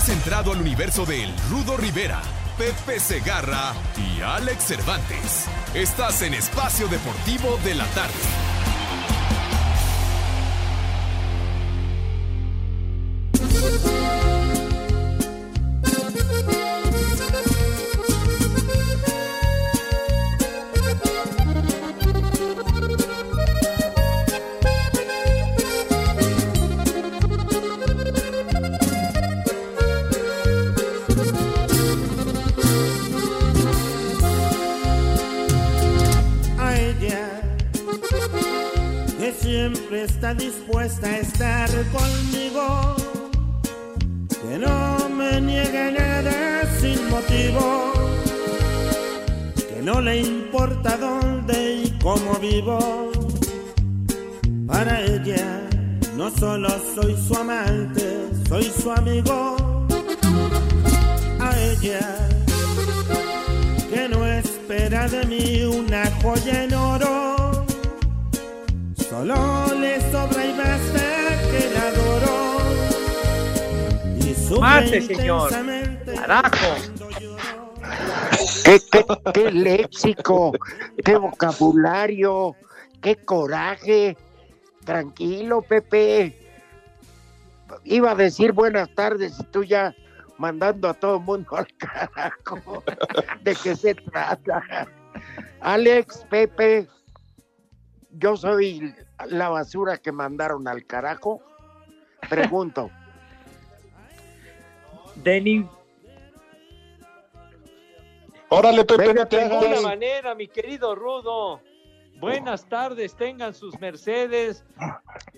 Has entrado al universo de Rudo Rivera, Pepe Segarra y Alex Cervantes. Estás en Espacio Deportivo de la Tarde. Dispuesta a estar conmigo, que no me niegue nada sin motivo, que no le importa dónde y cómo vivo. Para ella no solo soy su amante, soy su amigo. A ella que no espera de mí una joya en oro Solo le sobra y basta que la adoró. Y Mate, señor. Carajo. ¿Qué, qué, qué léxico, qué vocabulario, qué coraje. Tranquilo, Pepe. Iba a decir buenas tardes y tú ya mandando a todo el mundo al carajo. ¿De qué se trata? Alex, Pepe, yo soy la basura que mandaron al carajo? Pregunto. Denny. Órale, Pepe, no De alguna manera, mi querido Rudo. Buenas tardes, tengan sus Mercedes.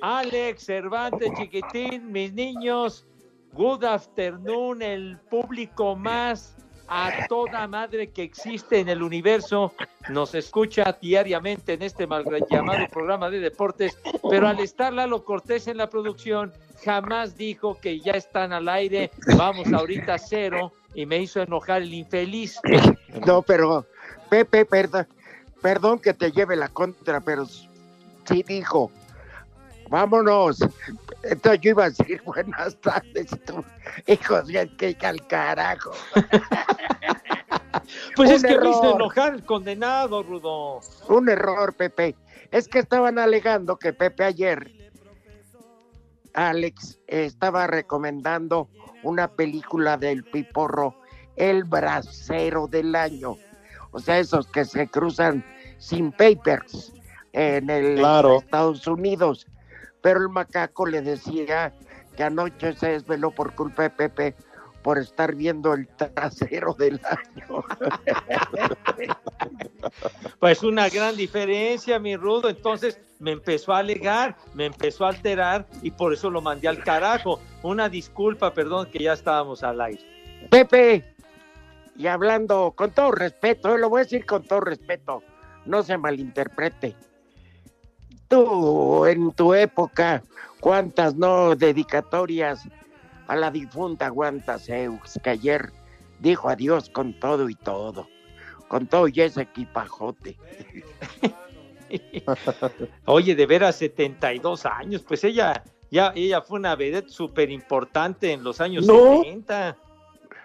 Alex, Cervantes, Chiquitín, mis niños. Good afternoon, el público más a toda madre que existe en el universo. Nos escucha diariamente en este mal llamado programa de deportes, pero al estar Lalo Cortés en la producción, jamás dijo que ya están al aire, vamos ahorita a cero, y me hizo enojar el infeliz. No, pero Pepe, perdón, perdón que te lleve la contra, pero sí dijo, vámonos. Entonces yo iba a decir buenas tardes, tú, hijos, ya que al carajo. pues es que me hizo enojar el condenado, Rudo. Un error, Pepe. Es que estaban alegando que Pepe ayer, Alex, estaba recomendando una película del Piporro, El Bracero del Año. O sea, esos que se cruzan sin papers en el Estados Unidos pero el macaco le decía que anoche se desveló por culpa de Pepe por estar viendo el trasero del año. Pues una gran diferencia, mi rudo. Entonces me empezó a alegar, me empezó a alterar y por eso lo mandé al carajo. Una disculpa, perdón, que ya estábamos al aire. Pepe, y hablando con todo respeto, eh, lo voy a decir con todo respeto, no se malinterprete tú en tu época, cuántas no dedicatorias a la difunta Guanta Zeus, que ayer dijo adiós con todo y todo, con todo y ese equipajote. Oye, de veras, 72 años, pues ella, ya, ella fue una vedette súper importante en los años 70.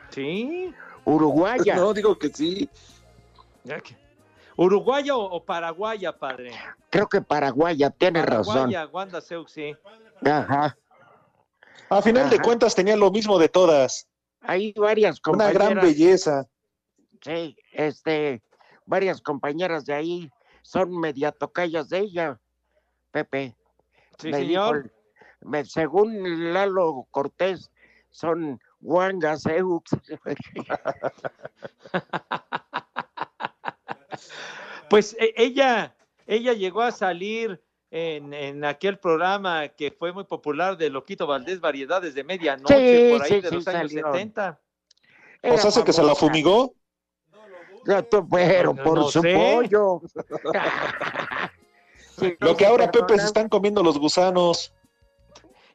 Sí. Uruguaya. No, digo que sí. ¿Uruguaya o, paraguaya, padre? Creo que paraguaya, tiene razón. Paraguaya, Wanda Seux, sí. Ajá. A final de cuentas tenía lo mismo de todas. Hay varias compañeras. Una gran belleza. Sí, este, varias compañeras de ahí son mediatocayas de ella, Pepe. Sí, señor. según Lalo Cortés, son Seux. Pues e, ella, ella llegó a salir en, aquel programa que fue muy popular de Loquito Valdés, Variedades de Medianoche, por ahí de los años 70. ¿O sea, que se la fumigó? pero por su pollo. Lo que ahora, Pepe, se están comiendo los gusanos.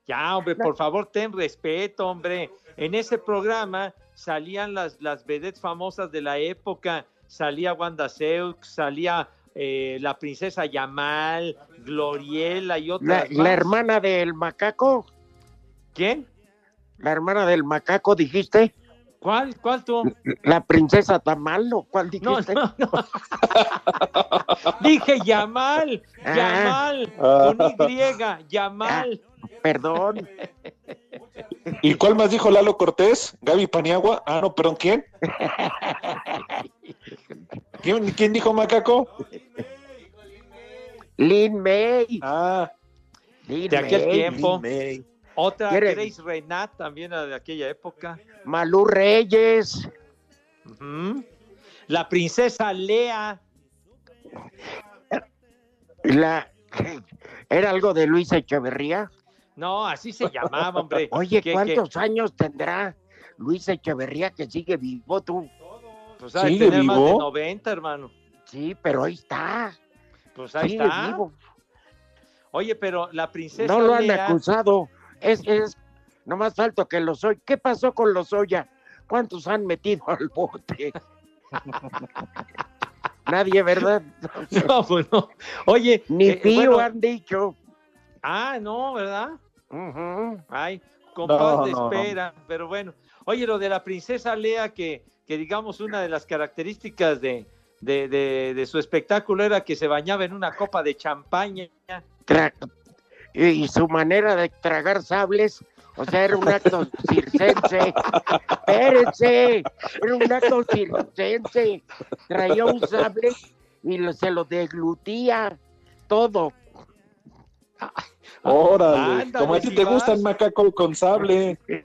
Ya, hombre, por favor, ten respeto, hombre. En ese programa salían las, las vedettes famosas de la época salía Wanda Seux, salía eh, la princesa Yamal, Gloriela y otras. La, hermana del macaco. ¿Quién? La hermana del macaco, dijiste. ¿Cuál? ¿Cuál tú? La princesa Tamalo, ¿cuál No, dijiste? no, no. Dije Yamal, Ah. Yamal, Ah. con Y, Yamal. Perdón. ¿Y cuál más dijo Lalo Cortés? ¿Gaby Paniagua? Ah, no, perdón, ¿quién? ¿Quién, quién dijo macaco? Lin May. Ah, Lin De aquel May, tiempo. Lin May. Otra. Grace Renat, también de aquella época. Malú Reyes. La princesa Lea. La... Era algo de Luis Echeverría. No, así se llamaba, hombre. Oye, ¿cuántos años tendrá Luis Echeverría que sigue vivo tú? pues ¿Sigue tener más de vivo? 90, hermano. Sí, pero ahí está. Pues ahí sigue está. vivo. Oye, pero la princesa No lo han Lea. acusado. Es, es nomás falta que los Oya. ¿Qué pasó con los Oya? ¿Cuántos han metido al bote? Nadie, ¿verdad? No, pues no. Oye, Ni eh, Pío bueno, han dicho. Ah, no, ¿verdad? Ujú. Ay, con No, paz de no. espera, pero bueno. Oye, lo de la princesa Lea, que, que digamos una de las características de, de, de- de su espectáculo era que se bañaba en una copa de champaña. Tra- y, y su manera de tragar sables, o sea, era un acto circense. Espérense, era un acto circense. Traía un sable y lo- se lo deglutía todo. Órale, Ándale, como a ti si te vas. gusta el macaco con sable.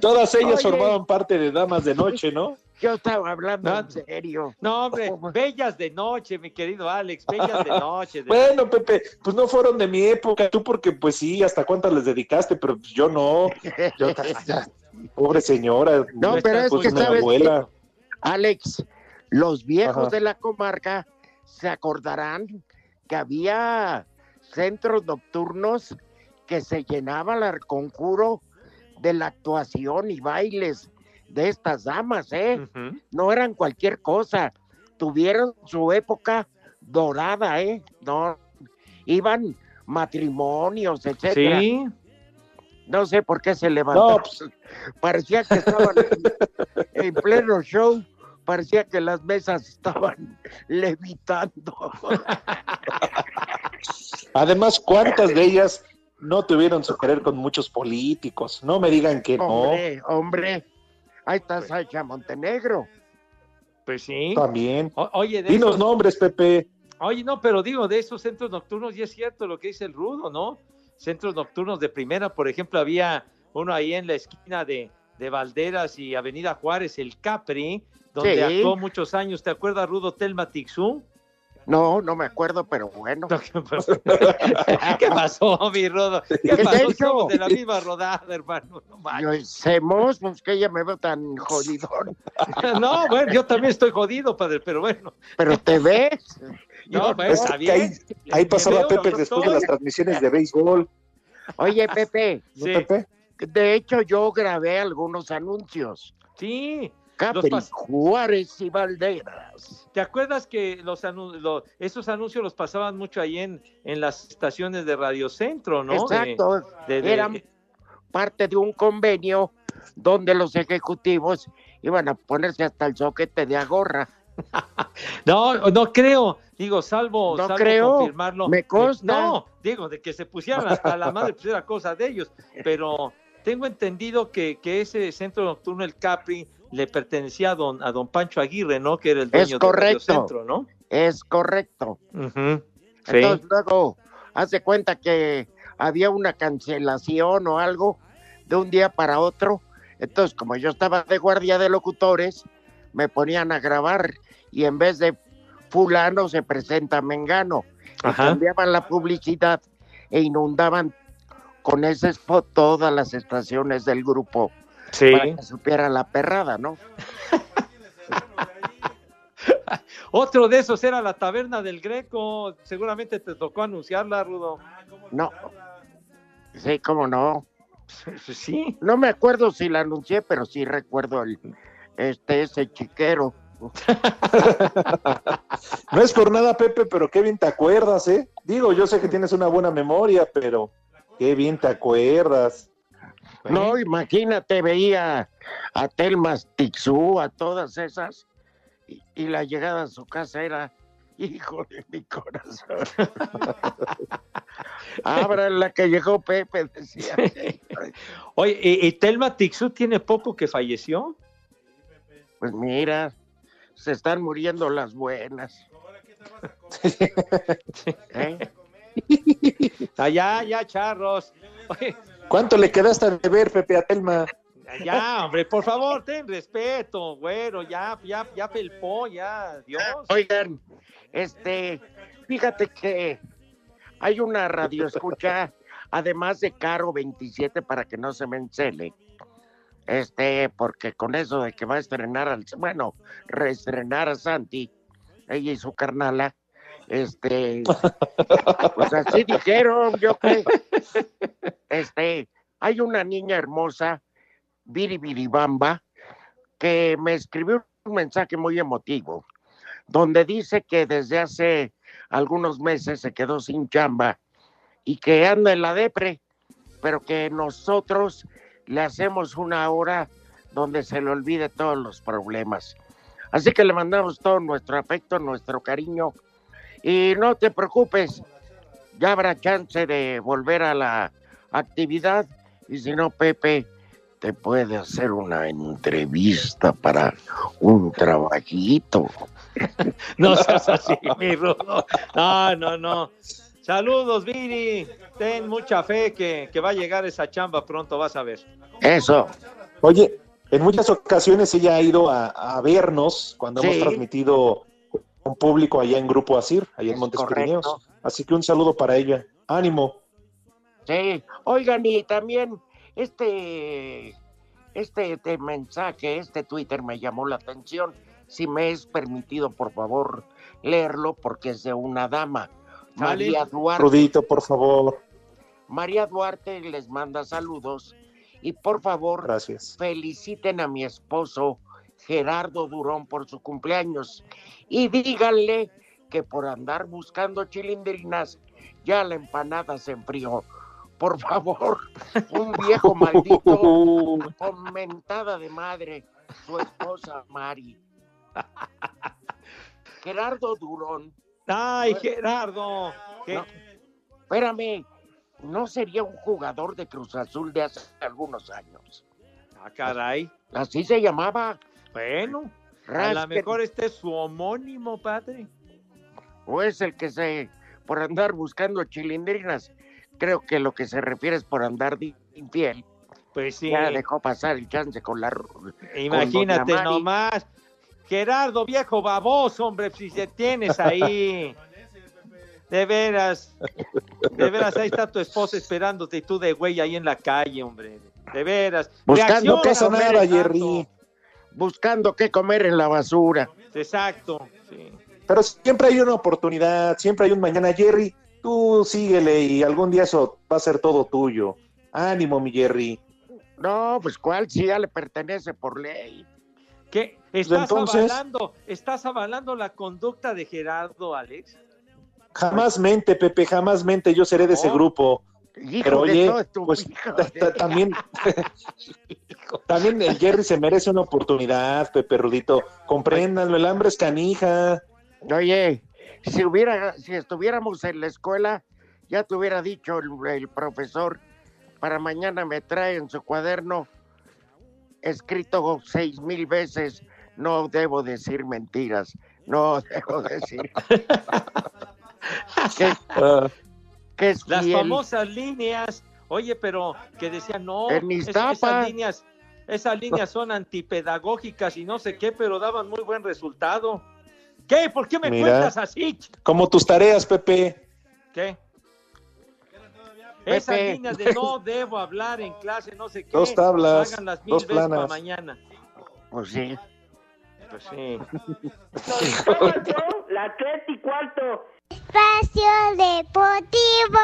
Todas ellas Oye. formaban parte de Damas de Noche, ¿no? Yo estaba hablando No. en serio. No, hombre, bellas de noche, mi querido Alex, bellas de noche. de- Bueno, Pepe, pues no fueron de mi época, tú porque pues sí, hasta cuántas les dedicaste, pero pues yo no. Yo, ya, pobre señora. No, pero es pues que sabes abuela. Alex, los viejos Ajá. de la comarca se acordarán que había centros nocturnos que se llenaban al conjuro de la actuación y bailes de estas damas, ¿eh? No eran cualquier cosa. Tuvieron su época dorada, ¿eh? No, iban matrimonios, etcétera. Sí, No sé por qué se levantaron. No, pues, Parecía que estaban en, en pleno show, parecía que las mesas estaban levitando. además, ¿cuántas de ellas no tuvieron su querer con muchos políticos? No me digan que no. Hombre, hombre, ahí está Sasha Montenegro. pues sí. También. O- oye, de Dinos esos- nombres, Pepe. Oye, no, pero digo, de esos centros nocturnos, y es cierto lo que dice el Rudo, ¿no? Centros nocturnos de primera, por ejemplo, había uno ahí en la esquina de, de Valderas y Avenida Juárez, el Capri, donde Sí. actuó muchos años. ¿Te acuerdas, Rudo Telma Tixú? No, no me acuerdo, pero bueno. ¿Qué pasó, mi Rudo? ¿Qué ¿Qué pasó? Somos de la misma rodada, hermano. No, Semos, pues que ella me veo tan jodidón, No, bueno, yo también estoy jodido, padre, pero bueno. pero te ves. No, pues, Es está que ahí- bien. Ahí pasaba Pepe después de las transmisiones de béisbol. Oye, Pepe, ¿No, Sí. Pepe? De hecho yo grabé algunos anuncios. Sí, Capri, Juárez y Valderas. ¿Te acuerdas que los, anu- esos anuncios los pasaban mucho ahí en, en las estaciones de Radio Centro, ¿no? Exacto. de- de- Eran parte de un convenio donde los ejecutivos iban a ponerse hasta el soquete de agorra. No, no creo, digo, salvo, No salvo creo, confirmarlo. me consta. No, digo, de que se pusieran hasta la madre, pues era cosa de ellos, pero tengo entendido que, que ese centro nocturno, el Capri, le pertenecía a don, a don Pancho Aguirre, ¿no? Que era el dueño Es de Radio correcto. Centro, ¿no? Es correcto. Ujú, sí. Entonces luego hace cuenta que había una cancelación o algo de un día para otro. Entonces, como yo estaba de guardia de locutores, me ponían a grabar y en vez de fulano se presenta Mengano. Y cambiaban la publicidad e inundaban con ese spot todas las estaciones del grupo Sí. para que supiera la perrada, ¿no? Otro de esos era la taberna del Greco. Seguramente te tocó anunciarla, Rudo. No. Sí, cómo no. Sí. No me acuerdo si la anuncié, pero sí recuerdo el este ese chiquero. No es por nada, Pepe, pero qué bien te acuerdas, ¿eh? Digo, yo sé que tienes una buena memoria, pero Qué bien te acuerdas. No, imagínate, veía a Telmas Tixú, a todas esas, y, y la llegada a su casa era, hijo de mi corazón. Abra la que llegó Pepe, decía. Oye, ¿y, y Telma Tixú tiene poco que falleció? Pues mira, se están muriendo las buenas. ¿Eh? Ah, ya, ya, charros. Oye, ¿Cuánto le quedaste de ver, Pepe a Telma? ya, hombre, por favor, ten respeto, güero, ya, ya, ya felpó, ya, Dios. Oigan, este, fíjate que hay una radio escucha, además de Caro 27, para que no se me encele. Este, porque con eso de que va a estrenar al, bueno, reestrenar a Santi, ella y su carnala, este, pues así dijeron, yo creo. Este, hay una niña hermosa, Biribiribamba, que me escribió un mensaje muy emotivo, donde dice que desde hace algunos meses se quedó sin chamba y que anda en la depre, pero que nosotros le hacemos una hora donde se le olvide todos los problemas. Así que le mandamos todo nuestro afecto, nuestro cariño y no te preocupes, ya habrá chance de volver a la actividad y si no, Pepe te puede hacer una entrevista para un trabajito. No seas así, mi rudo. No, no, no. Saludos, Viri. Ten mucha fe que, que va a llegar esa chamba pronto, vas a ver. Eso, Oye, en muchas ocasiones ella ha ido a, a vernos cuando hemos transmitido un público allá en Grupo Asir, allá en Es Montes correcto. Pirineos. Así que un saludo para ella. Ánimo. sí. Oigan, y también este, este, este mensaje, este Twitter me llamó la atención. Si me es permitido, por favor, leerlo porque es de una dama. María Duarte. Rudito, por favor. María Duarte les manda saludos y por favor Gracias. feliciten a mi esposo Gerardo Durón por su cumpleaños y díganle que por andar buscando chilindrinas ya la empanada se enfrió. Por favor, un viejo maldito con mentada de madre, su esposa Mari. Gerardo Durón, Ay, Gerardo. No. espérame, ¿no sería un jugador de Cruz Azul de hace algunos años? Ah, caray. Así se llamaba. Bueno, a lo mejor este es su homónimo, padre. O es el que se, por andar buscando chilindrinas, creo que lo que se refiere es por andar de infiel. Pues sí. Ya dejó pasar el chance con la... Imagínate Mari. nomás. Gerardo, viejo baboso, hombre, si se tienes ahí. De veras. De veras, ahí está tu esposa esperándote y tú de güey ahí en la calle, hombre. De veras. Buscando Reacciona, qué. Jerry. Buscando qué comer en la basura. Exacto. sí. Pero siempre hay una oportunidad, siempre hay un mañana, Jerry. Tú síguele y algún día eso va a ser todo tuyo. Ánimo, mi Jerry. No, pues cuál si ya le pertenece por ley. ¿Qué? ¿Estás entonces- avalando, estás avalando la conducta de Gerardo, Alex? Jamás mente, Pepe, jamás mente, yo seré de ese grupo. Hijo Pero de oye, todo pues de- ta- también, también el Jerry se merece una oportunidad, Pepe Rudito. Compréndanlo, el hambre es canija. Oye, si hubiera, si estuviéramos en la escuela, ya te hubiera dicho el, el profesor, para mañana me trae en su cuaderno escrito seis mil veces, no debo decir mentiras, no debo decir Ah, que es Las fiel. famosas líneas. Oye, pero que decían, no, En es- Iztapa. esas líneas, esas líneas son antipedagógicas y no sé qué, pero daban muy buen resultado. ¿Qué? ¿Por qué me Mira. cuentas así? como tus tareas, Pepe. ¿Qué? Esas Pepe. líneas de no debo hablar en clase, no sé qué. Dos tablas, Hagan las mil dos veces para planas. mañana. Pues sí. Pues sí. La tres y cuarto. Espacio Deportivo.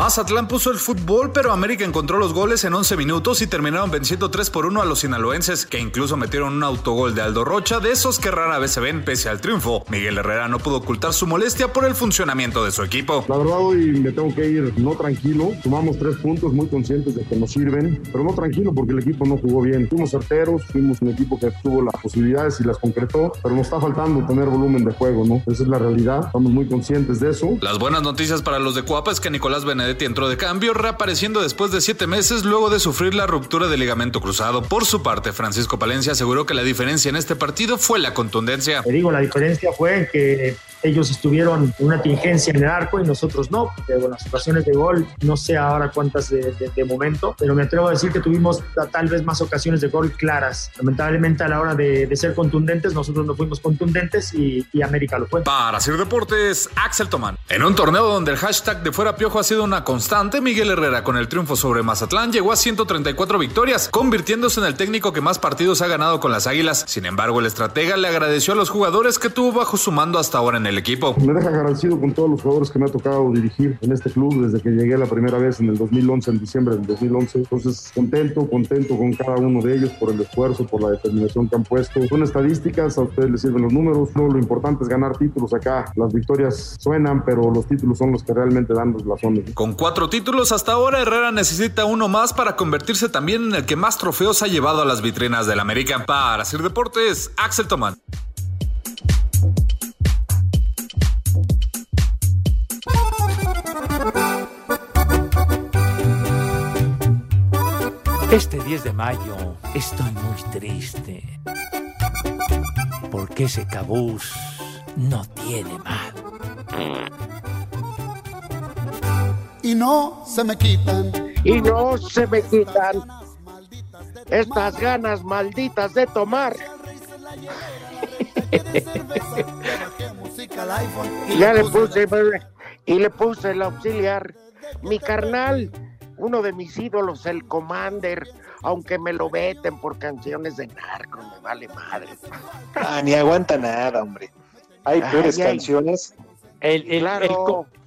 Mazatlán puso el fútbol, pero América encontró los goles en 11 minutos y terminaron venciendo 3 por 1 a los sinaloenses, que incluso metieron un autogol de Aldo Rocha, de esos que rara vez se ven pese al triunfo. Miguel Herrera no pudo ocultar su molestia por el funcionamiento de su equipo. La verdad hoy me tengo que ir no tranquilo, sumamos tres puntos muy conscientes de que nos sirven, pero no tranquilo porque el equipo no jugó bien. Fuimos certeros, fuimos un equipo que tuvo las posibilidades y las concretó, pero nos está faltando tener volumen de juego, ¿no? Esa es la realidad, estamos muy conscientes de eso. Las buenas noticias para los de Cuapa es que Nicolás Benedetti entró de cambio, reapareciendo después de siete meses luego de sufrir la ruptura del ligamento cruzado. Por su parte, Francisco Palencia aseguró que la diferencia en este partido fue la contundencia. Te digo, la diferencia fue que ellos estuvieron en una tingencia en el arco y nosotros no, porque bueno, las ocasiones de gol, no sé ahora cuántas de, de, de, momento, pero me atrevo a decir que tuvimos tal vez más ocasiones de gol claras. Lamentablemente a la hora de, de ser contundentes, nosotros no fuimos contundentes y, y, América lo fue. Para Sir Deportes, Axel Tomán. En un torneo donde el hashtag de fuera piojo ha sido una constante, Miguel Herrera con el triunfo sobre Mazatlán llegó a 134 victorias, convirtiéndose en el técnico que más partidos ha ganado con las Águilas. Sin embargo, el estratega le agradeció a los jugadores que tuvo bajo su mando hasta ahora en el equipo. Me deja agradecido con todos los jugadores que me ha tocado dirigir en este club desde que llegué la primera vez en el 2011, en diciembre del 2011. Entonces, contento, contento con cada uno de ellos por el esfuerzo, por la determinación que han puesto. Son estadísticas, a ustedes les sirven los números. No, lo importante es ganar títulos acá. Las victorias suenan, pero los títulos son los que realmente dan los blasones. Con cuatro títulos hasta ahora, Herrera necesita uno más para convertirse también en el que más trofeos ha llevado a las vitrinas del América. Para Sir Deportes, Axel Tomán. Este 10 de mayo estoy muy triste. Porque ese cabús no tiene mal. Y no se me quitan. Y no se me quitan estas ganas malditas de tomar. ya le puse y le puse el auxiliar. Mi carnal, uno de mis ídolos, el Commander, aunque me lo veten por canciones de narco, me vale madre. Ah, ni aguanta nada, hombre. Hay peores canciones. El, el, claro. el,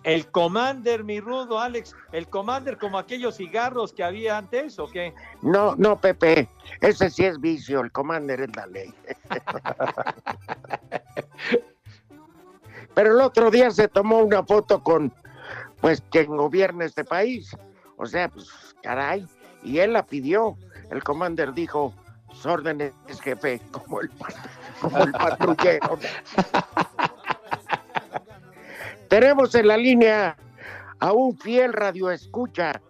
el, Commander, mi rudo, Alex, el Commander como aquellos cigarros que había antes, ¿o qué? No, no, Pepe, ese sí es vicio, el Commander es la ley. Pero el otro día se tomó una foto con, pues, quien gobierna este país. O sea, pues, caray, y él la pidió. El Commander dijo, sus órdenes, jefe, como el, como el patrullero. Tenemos en la línea a un fiel radio escucha.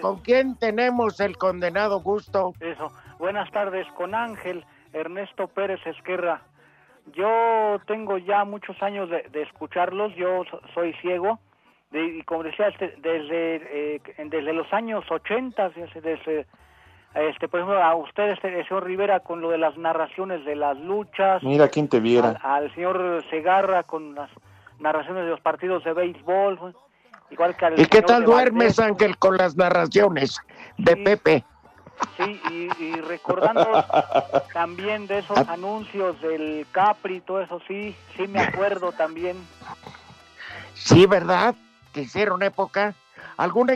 ¿Con quién tenemos el condenado gusto? Eso. Buenas tardes, con Ángel Ernesto Pérez Esquerra. Yo tengo ya muchos años de, de escucharlos, yo soy ciego, de, y como decía, este, desde, eh, desde los años 80, desde, este, por ejemplo, a ustedes, el señor Rivera, con lo de las narraciones de las luchas. Mira quién te viera. Al, al señor Segarra con las narraciones de los partidos de béisbol. Igual que al ¿Y qué tal duermes, Valdés. Ángel, con las narraciones de Sí. Pepe? Sí, y, y recordando también de esos anuncios del Capri, todo eso, sí, sí me acuerdo también. Sí, ¿verdad? Que hicieron época. ¿Alguna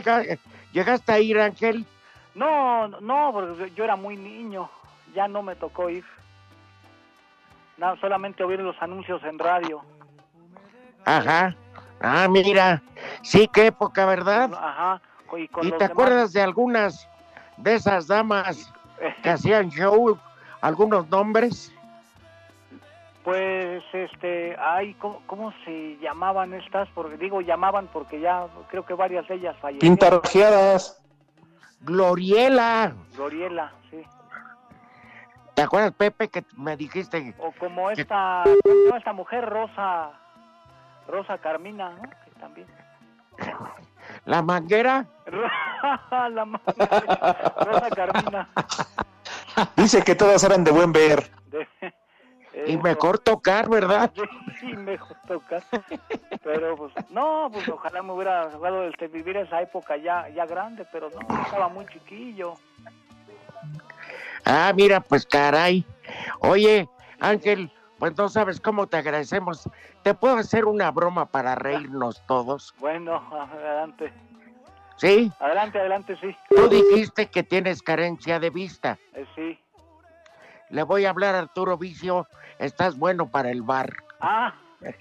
llegaste a ir, Ángel? No, no, porque yo era muy niño, ya no me tocó ir. No, solamente oír los anuncios en radio. Ajá. Ah, mira. Sí, qué época, ¿verdad? Ajá. Y, con ¿Y los te demás- acuerdas de algunas de esas damas que hacían show? ¿Algunos nombres? Pues, este, ay, ¿cómo, ¿cómo se llamaban estas? Porque digo llamaban porque ya creo que varias de ellas fallecieron. Pintarrajeadas. Gloriela. Gloriela, sí. ¿Te acuerdas, Pepe, que me dijiste? O como esta, ¿cómo se llama esta mujer Rosa, Rosa Carmina, ¿no? Que también. ¿La manguera? La madre, Rosa Carmina. Dice que todas eran de buen ver. De- Y mejor tocar, ¿verdad? Sí, mejor tocar. Pero pues, no, pues ojalá me hubiera jugado este, vivir esa época ya, ya grande, pero no, estaba muy chiquillo. Ah, mira, pues caray. Oye, Ángel, Pues no sabes cómo te agradecemos. ¿Te puedo hacer una broma para reírnos todos? Bueno, adelante. ¿Sí? Adelante, adelante, sí. Tú dijiste que tienes carencia de vista. Eh, sí. Le voy a hablar a Arturo Vicio. Estás bueno para el bar. Ah. Ya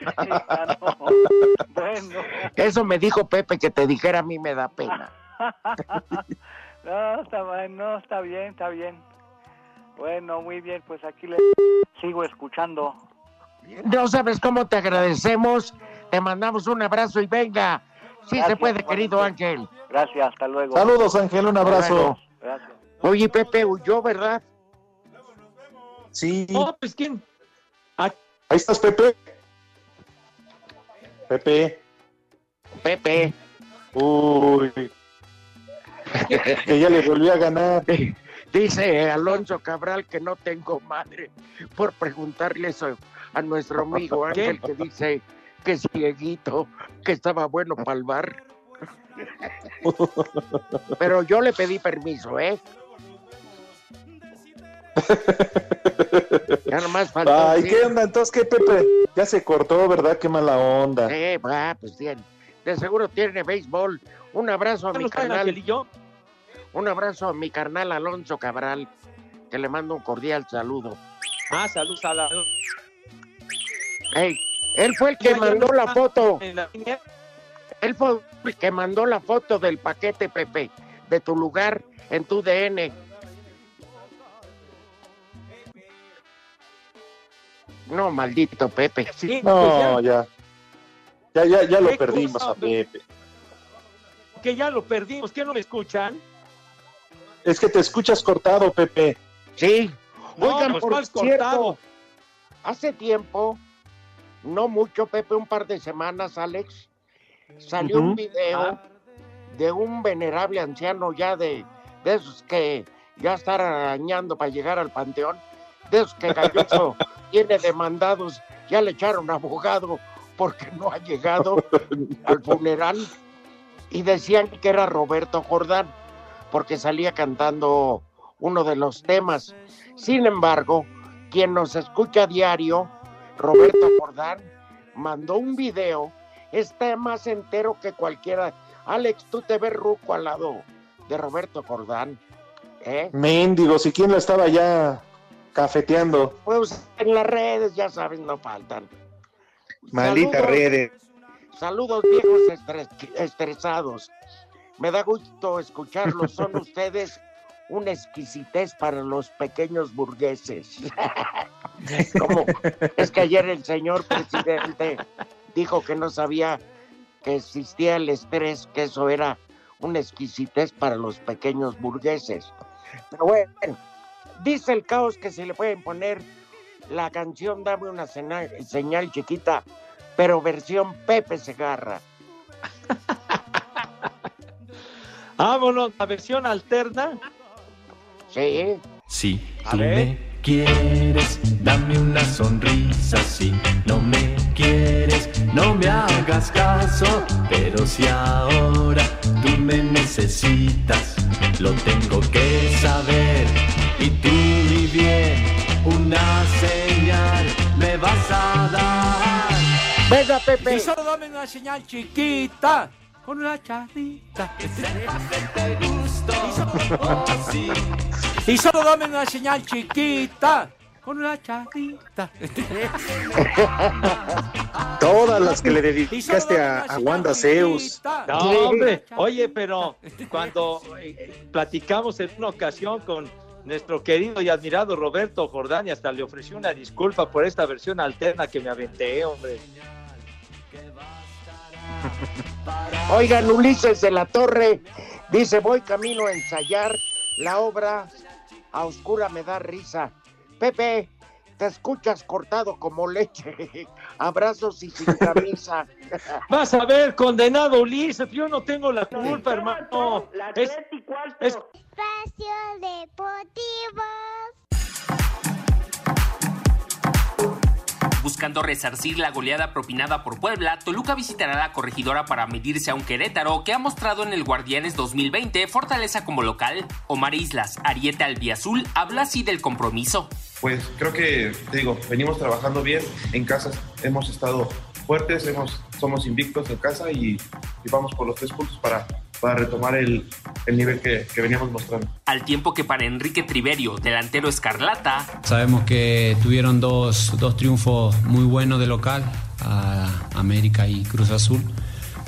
no. Bueno. Eso me dijo Pepe que te dijera a mí me da pena. No, está bien, no, está bien, está bien. Bueno, muy bien, pues aquí le sigo escuchando. No sabes cómo te agradecemos. Te mandamos un abrazo y venga. Sí se puede, querido. Ángel. Gracias, hasta luego. Saludos, Ángel, un abrazo. Gracias. Oye, Pepe huyó, ¿verdad? Sí. No, pues quién. Ahí estás, Pepe. Pepe. Pepe. Uy. que ya le volvió a ganar. Dice Alonso Cabral que no tengo madre por preguntarle eso a nuestro amigo. Ángel que dice que es cieguito, que estaba bueno para el bar. Pero yo le pedí permiso, ¿eh? Ya nomás faltó. Ay, ¿qué onda? Entonces, ¿qué, Pepe? Ya se cortó, ¿verdad? Qué mala onda. Eh, va, pues bien. De seguro tiene béisbol. Un abrazo a ¿Ya mi carnal. Angelillo? Un abrazo a mi carnal Alonso Cabral, que le mando un cordial saludo. Ah, salud, salud. Ey, él fue el que mandó la foto. en la línea. Él fue el que mandó la foto del paquete, Pepe, de tu lugar en tu DN. No, maldito Pepe. Sí, No, pues ya. Ya, ya, ya lo perdimos cosa, a Pepe. que ya lo perdimos. ¿Qué no me escuchan? Es que te escuchas cortado, Pepe. Sí. No, Oigan, pues, por ¿cuál cierto, cortado? hace tiempo, no mucho, Pepe, un par de semanas, Alex, salió un video Ah. de un venerable anciano ya de, de esos que ya están arañando para llegar al panteón, de esos que Galloso tiene demandados, ya le echaron abogado porque no ha llegado al funeral y decían que era Roberto Jordán porque salía cantando uno de los temas. Sin embargo, quien nos escucha a diario, Roberto Jordán, mandó un video, está más entero que cualquiera. Alex, tú te ves ruco al lado de Roberto Jordán. ¿eh? Mendigo, si quién lo estaba ya cafeteando. Pues en las redes, ya sabes, no faltan. Maldita Saludos. redes. Saludos viejos estres- estresados. Me da gusto escucharlos. Son ustedes una exquisitez para los pequeños burgueses. Es que ayer el señor presidente dijo que no sabía que existía el estrés, que eso era una exquisitez para los pequeños burgueses. Pero bueno, dice el caos que se le pueden poner la canción Dame una sena- señal chiquita, pero versión Pepe Segarra. Vámonos, la versión alterna. Sí. Si A tú ver. me quieres, dame una sonrisa. Si no me quieres, no me hagas caso. Pero si ahora tú me necesitas, lo tengo que saber. Y tú ni bien, una señal me vas a dar. Venga, Pepe. Y solo dame una señal chiquita. Con una charrita. Que sepa que te gusto. Y solo, oh, sí. Y solo dame una señal chiquita. Con una charrita. Todas las que le dedicaste a, a Wanda Zeus. No, hombre, oye, pero cuando eh, platicamos en una ocasión con nuestro querido y admirado Roberto Jordán y hasta le ofreció una disculpa por esta versión alterna que me aventé, hombre. Oigan, Ulises de la Torre dice, voy camino a ensayar la obra A Oscura me da risa. Pepe, te escuchas cortado como leche. Abrazos y sin camisa. Vas a ver, condenado Ulises, yo no tengo la culpa, hermano. Es, es- Espacio Deportivo. Buscando resarcir la goleada propinada por Puebla, Toluca visitará la corregidora para medirse a un Querétaro que ha mostrado en el Guardianes 2020 fortaleza como local. Omar Islas, Ariete Albiazul, habla así del compromiso. Pues creo que, te digo, venimos trabajando bien en casa, hemos estado fuertes, hemos, somos invictos en casa y, y vamos por los tres puntos para, para retomar el, el nivel que, que, veníamos mostrando. Al tiempo que para Enrique Triverio, delantero escarlata. Sabemos que tuvieron dos, dos triunfos muy buenos de local, a América y Cruz Azul,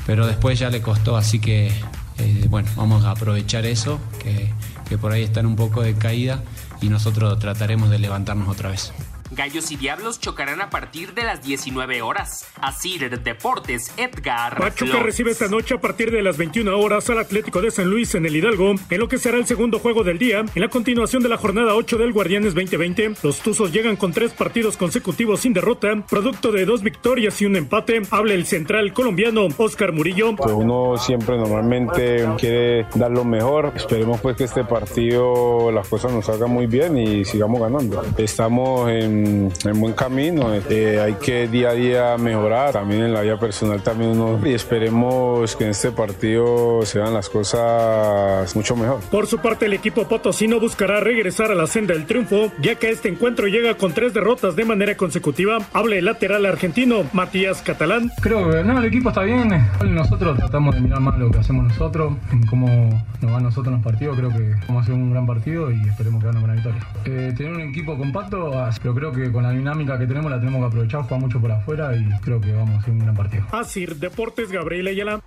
pero después ya le costó, así que eh, bueno, vamos a aprovechar eso, que, que por ahí están un poco de caída y nosotros trataremos de levantarnos otra vez. Gallos y Diablos chocarán a partir de las 19 horas. Asir Deportes, Edgar. Pachuca Flores. recibe esta noche a partir de las 21 horas al Atlético de San Luis en el Hidalgo, en lo que será el segundo juego del día. En la continuación de la jornada 8 del Guardianes 2020, los Tuzos llegan con tres partidos consecutivos sin derrota, producto de dos victorias y un empate. Habla el central colombiano Oscar Murillo. Pues uno siempre normalmente quiere dar lo mejor. Esperemos pues que este partido las cosas nos salgan muy bien y sigamos ganando. Estamos en en, buen camino. Eh, hay que día a día mejorar, también en la vida personal también uno, y esperemos que en este partido se dan las cosas mucho mejor. Por su parte, el equipo potosino buscará regresar a la senda del triunfo, ya que este encuentro llega con tres derrotas de manera consecutiva. Habla el lateral argentino Matías Catalán. Creo que no, el equipo está bien. Nosotros tratamos de mirar más lo que hacemos nosotros, en cómo nos van nosotros en los partidos. Creo que vamos a hacer un gran partido y esperemos que gane una victoria. Eh, tener un equipo compacto, pero creo que con la dinámica que tenemos la tenemos que aprovechar, juega mucho por afuera y creo que vamos a hacer un gran partido. Así, Deportes Gabriel Ayala.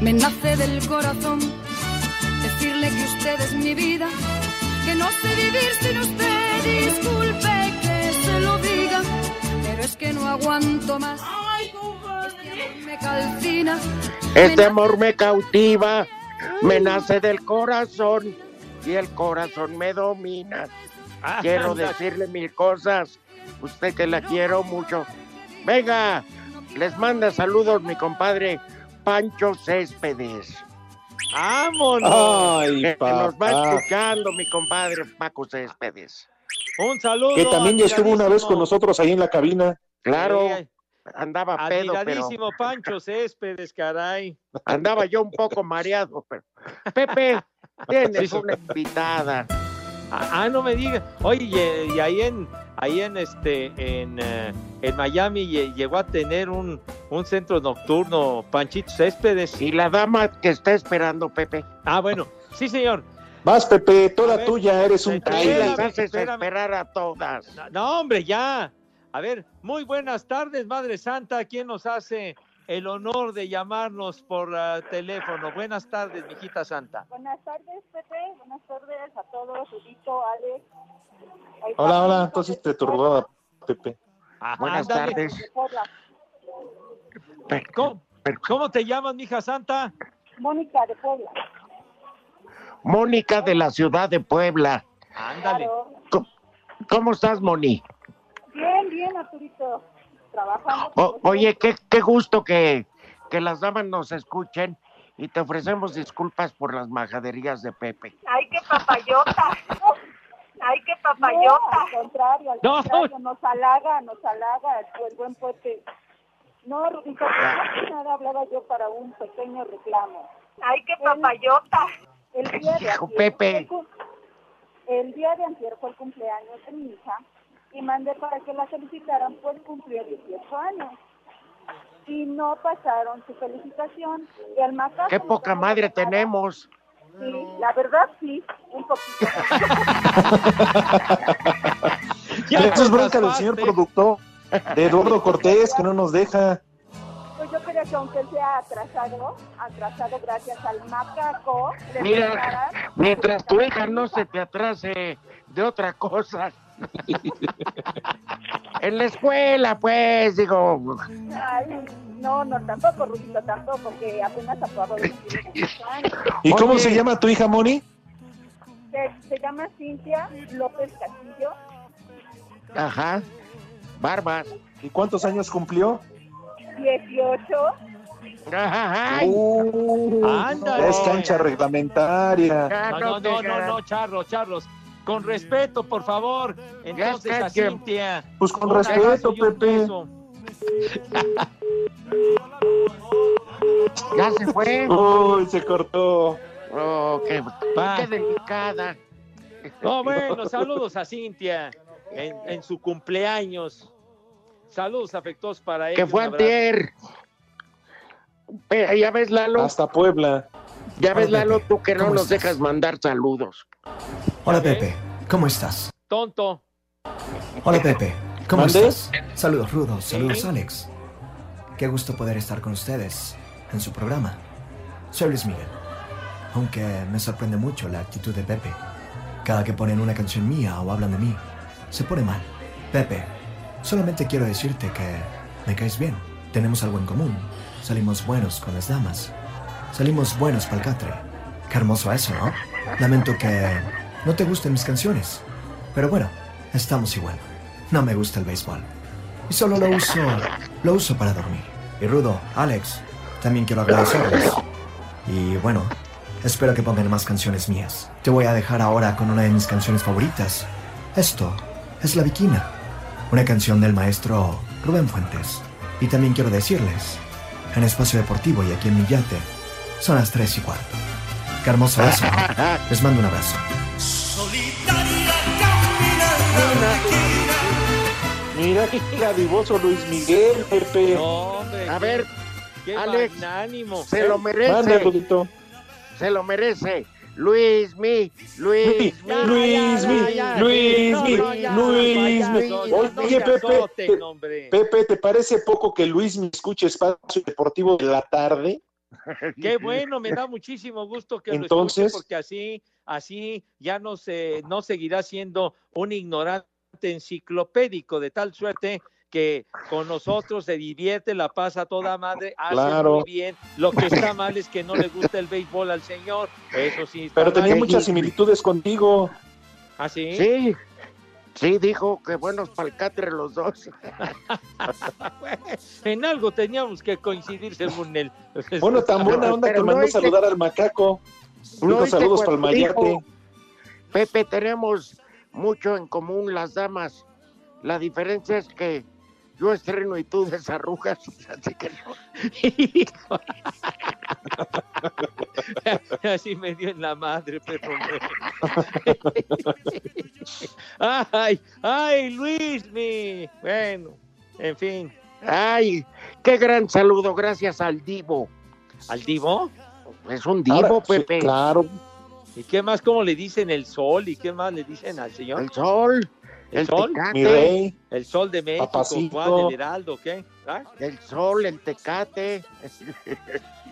Me nace del corazón decirle que usted es mi vida, que no sé vivir sin usted, disculpe que se lo diga, pero es que no aguanto más. Este amor me calcina. Este amor me cautiva, me nace del corazón y el corazón me domina. Ah, quiero decirle mil cosas. Usted que la quiero mucho. Venga, les manda saludos mi compadre Pancho Céspedes. ¡Vámonos! Ay, que, que nos va escuchando mi compadre Paco Céspedes. Un saludo. Que también ya estuvo una vez con nosotros ahí en la cabina. Claro. Andaba pedo, pero... Pancho Céspedes, caray. Andaba yo un poco mareado, pero... Pepe, tienes una invitada. Ah, no me digas. Oye, y, ahí en ahí en este en, uh, en Miami llegó a tener un, un, centro nocturno Panchito Céspedes. Y la dama que está esperando, Pepe. Ah, bueno, sí, señor. Vas, Pepe, toda ver, tuya, eres un las haces esperar a todas. No, no, hombre, ya. A ver, muy buenas tardes, Madre Santa. ¿Quién nos hace el honor de llamarnos por uh, teléfono. Buenas tardes, mijita santa. Buenas tardes, Pepe. Buenas tardes a todos, Rudito, Alex. Ahí hola, hola. Entonces te turbaba, Pepe. Ajá, Buenas ándale. tardes. ¿Cómo, ¿Cómo te llamas, mija santa? Mónica de Puebla. Mónica de la ciudad de Puebla. Ándale. ¿Cómo, ¿Cómo estás, Moni? Bien, bien, Arturito. O, oye, qué, qué gusto que, que, las damas nos escuchen y te ofrecemos disculpas por las majaderías de Pepe. Ay, qué papayota. Ay, qué papayota. No, al contrario, al no. contrario, nos halaga, nos halaga el buen Pepe. No, Rudito, no nada hablaba yo para un pequeño reclamo. Ay, qué papayota. El, el día de Hijo, Pepe. El, el día de ayer fue el cumpleaños de mi hija y mandé para que la felicitaran, pues cumplió 18 años. Y no pasaron su felicitación. Y al macaco ¡Qué poca madre tenemos! Sí, la verdad sí, un poquito. Eso es bronca del señor productor, de Eduardo Cortés, que no nos deja. Pues yo creo que aunque sea atrasado, atrasado gracias al macaco, Mira, mientras tu hija no se te atrase de otra cosa, en la escuela, pues, digo. Ay, no, no, tampoco, Rudito, tampoco, que apenas acabó de ¿Y cómo se llama tu hija, Moni? Se, se, llama Cintia López Castillo. Ajá, barbas. ¿Y cuántos años cumplió? 18. Ay, uh, es cancha reglamentaria. No, no, no, no, no, charros, charros. Con respeto, por favor. Entonces a Cintia. Pues con respeto, Pepe. Ya se fue. Uy, se cortó. Oh, qué, Va. qué delicada. No, bueno, saludos a Cintia en, en su cumpleaños. Saludos afectuosos para ella. Que fue antier. Ya ves, Lalo. Hasta Puebla. Ya ves, Hola, Lalo, tú que no ¿Cómo nos estás? dejas mandar saludos. Hola Pepe, ¿cómo estás? Tonto. Hola Pepe, ¿cómo estás? Saludos rudos, saludos Sí. Alex. Qué gusto poder estar con ustedes en su programa. Soy Luis Miguel. Aunque me sorprende mucho la actitud de Pepe. Cada que ponen una canción mía o hablan de mí, se pone mal. Pepe, solamente quiero decirte que me caes bien. Tenemos algo en común. Salimos buenos con las damas. Salimos buenos para el catre. Qué hermoso eso, ¿no? Lamento que no te gusten mis canciones. Pero bueno, estamos igual. No me gusta el béisbol. Y solo lo uso, lo uso para dormir. Y Rudo, Alex, también quiero agradecerles. Y bueno, espero que pongan más canciones mías. Te voy a dejar ahora con una de mis canciones favoritas. Esto es La Viquina, una canción del maestro Rubén Fuentes. Y también quiero decirles, en Espacio Deportivo y aquí en mi yate, son las tres y cuarto. Qué hermoso eso, ¿no? Les mando un abrazo. Mira qué divoso Luis Miguel, Pepe. No, hombre. A ver, Qué Alex, magnánimo. se lo Mande, merece. Rudito. Se lo merece. Luis mi, Luis mi. Luis mi, Luis mi, Luis mi. Oye, Pepe, te- Pepe, ¿te parece poco que Luis me escuche Espacio Deportivo de la tarde? Qué bueno, me da muchísimo gusto que Entonces- lo escuche porque así, así ya no se, no seguirá siendo un ignorante enciclopédico de tal suerte que con nosotros se divierte, la pasa a toda madre, hace Claro. muy bien. Lo que está mal es que no le gusta el béisbol al señor, eso sí. está Pero tenía muchas similitudes contigo. ¿Ah, sí? Sí, sí, dijo que buenos catre los dos. En algo teníamos que coincidir según él. Bueno, tan buena onda Pero que no mandó que- saludar al macaco. No oíste saludos para el mayate. Pepe, tenemos mucho en común las damas. La diferencia es que yo estreno y tú desarrugas, así que no. Así me dio en la madre, perro. ay, ay, Luis, mi. Bueno, en fin. Ay, qué gran saludo, gracias al Divo. ¿Al Divo? Es un Divo, Ahora, sí, Pepe. claro. ¿Y qué más? ¿Cómo le dicen el sol? ¿Y qué más le dicen al señor? El sol, ¿El el sol? tecate, Mi rey. El sol de México, Papacito. Juan, el Heraldo, ¿qué? ¿Ah? el sol, el tecate.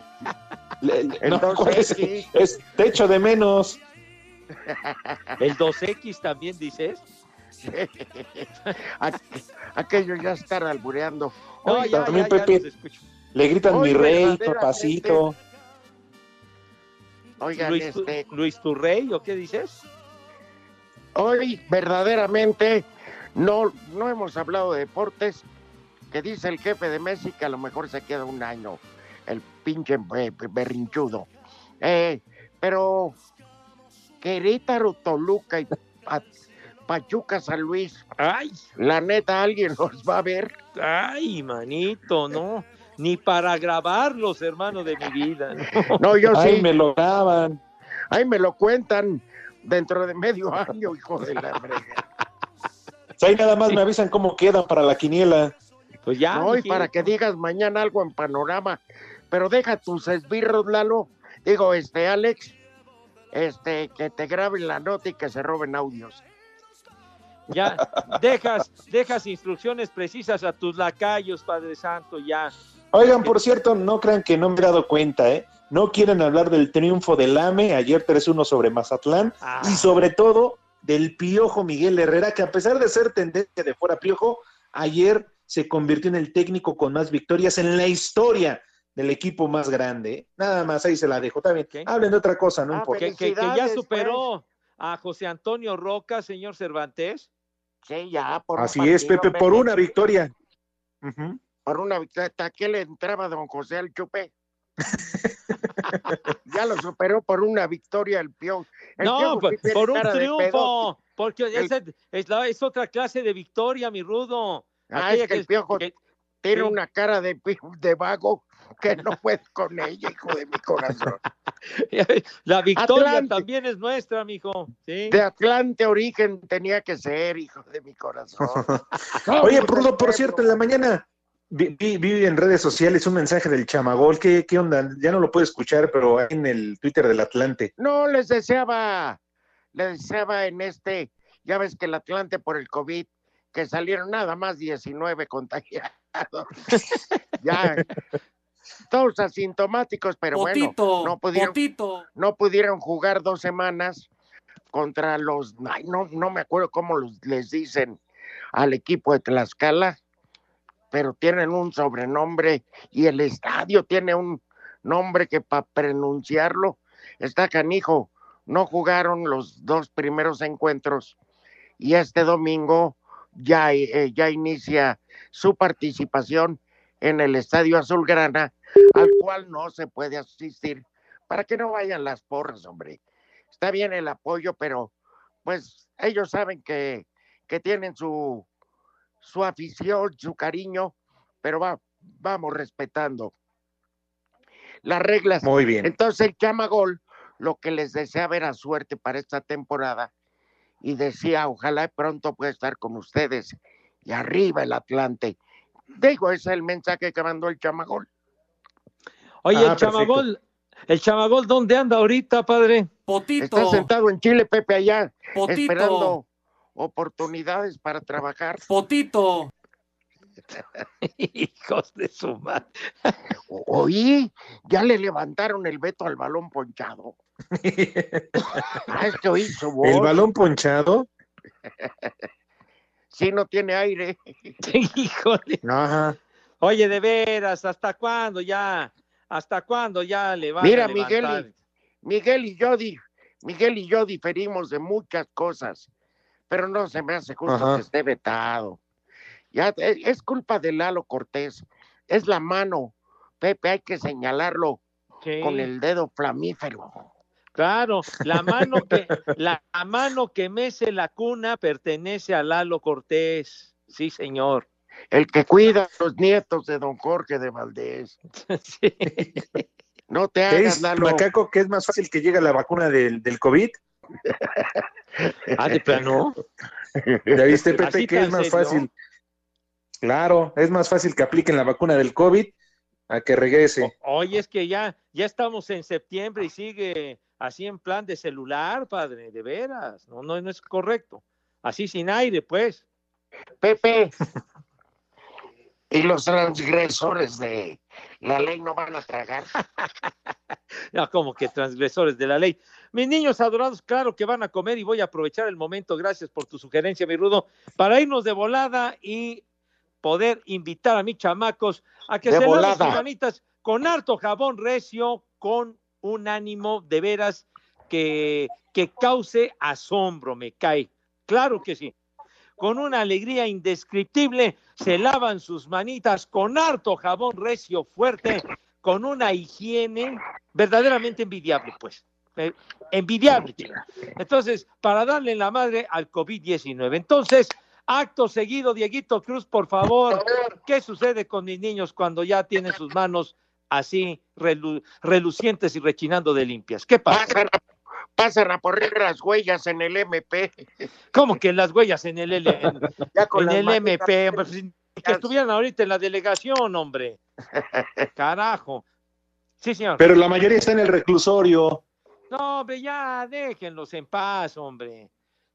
Le- le- El no, 2X. ¿cuál es? Es techo de menos. El 2X también dices. Aqu- Aquello ya estar albureando. No, Oye, ya, también ya, Pepe. Le gritan mi rey, papacito. Oigan, Luis, Tu- este, Luis Turrey, ¿o qué dices? hoy verdaderamente no, no hemos hablado de deportes, que dice el jefe de Messi que a lo mejor se queda un año, el pinche berrinchudo. Eh, pero Querétaro, Toluca y Pa- Pachuca, San Luis, Ay, la neta, alguien los va a ver. ay, manito, no. Ni para grabarlos, hermano de mi vida. ¿no? No, yo Ay, sí, me lo graban. ahí me lo cuentan dentro de medio año, hijo de la fregada. Ahí nada más me avisan cómo quedan para la quiniela. Pues ya. No, y para que digas mañana algo en panorama. Pero deja tus esbirros, Lalo. Digo, este, Alex, este, que te graben la nota y que se roben audios. Ya, dejas, dejas instrucciones precisas a tus lacayos, Padre Santo, ya. Oigan, por cierto, no crean que no me he dado cuenta, ¿eh? No quieren hablar del triunfo del AME, ayer 3-1 sobre Mazatlán, Ah. y sobre todo del Piojo Miguel Herrera, que a pesar de ser tendencia de fuera Piojo, ayer se convirtió en el técnico con más victorias en la historia del equipo más grande. Nada más, ahí se la dejo. Está bien. ¿Qué? Hablen de otra cosa, no Ah, importa. Que, que- que ya superó a José Antonio Roca, señor Cervantes. Sí, ya, por Así es, Pepe, por una victoria. Por una victoria. ¿A qué le entraba don José al chupe? ya lo superó por una victoria el Piojo. El No, por, un triunfo. Porque es, la- es otra clase de victoria, mi rudo. Ah, Aquella es que el piojo que- tiene una cara de, de vago que no puedes con ella, hijo de mi corazón. La victoria Atlante. también es nuestra, mijo. ¿sí? De Atlante origen tenía que ser, hijo de mi corazón. Oye, Somos Rudo, del por cierto, en la mañana vi, vi- vi en redes sociales un mensaje del Chamagol. ¿Qué, ¿Qué onda? Ya no lo puedo escuchar, pero en el Twitter del Atlante. No, les deseaba, les deseaba en este, ya ves que el Atlante por el COVID, que salieron nada más 19 contagiados. ya, todos asintomáticos, pero Potito, bueno, no pudieron, potito. no pudieron jugar dos semanas contra los, ay, no, no me acuerdo cómo los- les dicen al equipo de Tlaxcala, pero tienen un sobrenombre y el estadio tiene un nombre que para pronunciarlo está canijo. No jugaron los dos primeros encuentros y este domingo ya, eh, ya inicia su participación en el Estadio Azulgrana, al cual no se puede asistir para que no vayan las porras, hombre. Está bien el apoyo, pero pues ellos saben que, que tienen su, su afición, su cariño, pero va, vamos respetando las reglas. Muy bien. Entonces el Chamagol lo que les deseaba era suerte para esta temporada y decía, ojalá pronto pueda estar con ustedes y arriba el Atlante. Digo, ese es el mensaje que mandó el Chamagol. Oye, Ah, el chamagol, el chamagol, ¿dónde anda ahorita, padre? Está sentado en Chile, Pepe, allá, Potito. esperando oportunidades para trabajar. Potito. Hijos de su madre. Oí, ya le levantaron el veto al balón ponchado. ah, es que oí su voz. ¿El balón ponchado? Sí, no tiene aire. Híjole. Ajá. Oye, de veras, ¿hasta cuándo ya? ¿Hasta cuándo ya le van Mira, a Miguel levantar? y, Miguel y yo di- Miguel y yo diferimos de muchas cosas, pero no se me hace justo Ajá. que esté vetado. Ya es, es culpa de Lalo Cortés, es la mano, Pepe, hay que señalarlo Sí. con el dedo flamífero. Claro, la mano que la mano que mece la cuna pertenece a Lalo Cortés. Sí, señor. El que cuida a los nietos de don Jorge de Valdés. No te ¿Qué hagas, es, Lalo. Macaco, que es más fácil que llegue la vacuna del, del COVID? Ah, de plano. ¿Ya viste, Pepe, ¿Así que es más serio? fácil? Claro, es más fácil que apliquen la vacuna del COVID a que regrese. Oye, es que ya, ya estamos en septiembre y sigue así en plan de celular, padre, de veras. No, no, no es correcto. Así sin aire, pues. Pepe. Y los transgresores de la ley no van a tragar. Ya como que transgresores de la ley. Mis niños adorados, claro que van a comer y voy a aprovechar el momento, gracias por tu sugerencia, mi rudo, para irnos de volada y poder invitar a mis chamacos a que De se laven sus manitas con harto jabón recio, con un ánimo de veras que, que cause asombro, me cae. Claro que sí. Con una alegría indescriptible se lavan sus manitas con harto jabón recio fuerte, con una higiene verdaderamente envidiable, pues. Eh, envidiable, chica. Entonces, para darle la madre al COVID-19. Entonces, acto seguido, Dieguito Cruz, por favor, ¿qué sucede con mis niños cuando ya tienen sus manos así relu- relucientes y rechinando de limpias? ¿Qué pasa? Pasan a, pasan a poner las huellas en el MP. ¿Cómo que las huellas en el, L- en, Ya con en las el MP? hombre, que estuvieran ahorita en la delegación, hombre. Carajo. Sí, señor. Pero la mayoría está en el reclusorio. No, hombre, ya déjenlos en paz, hombre.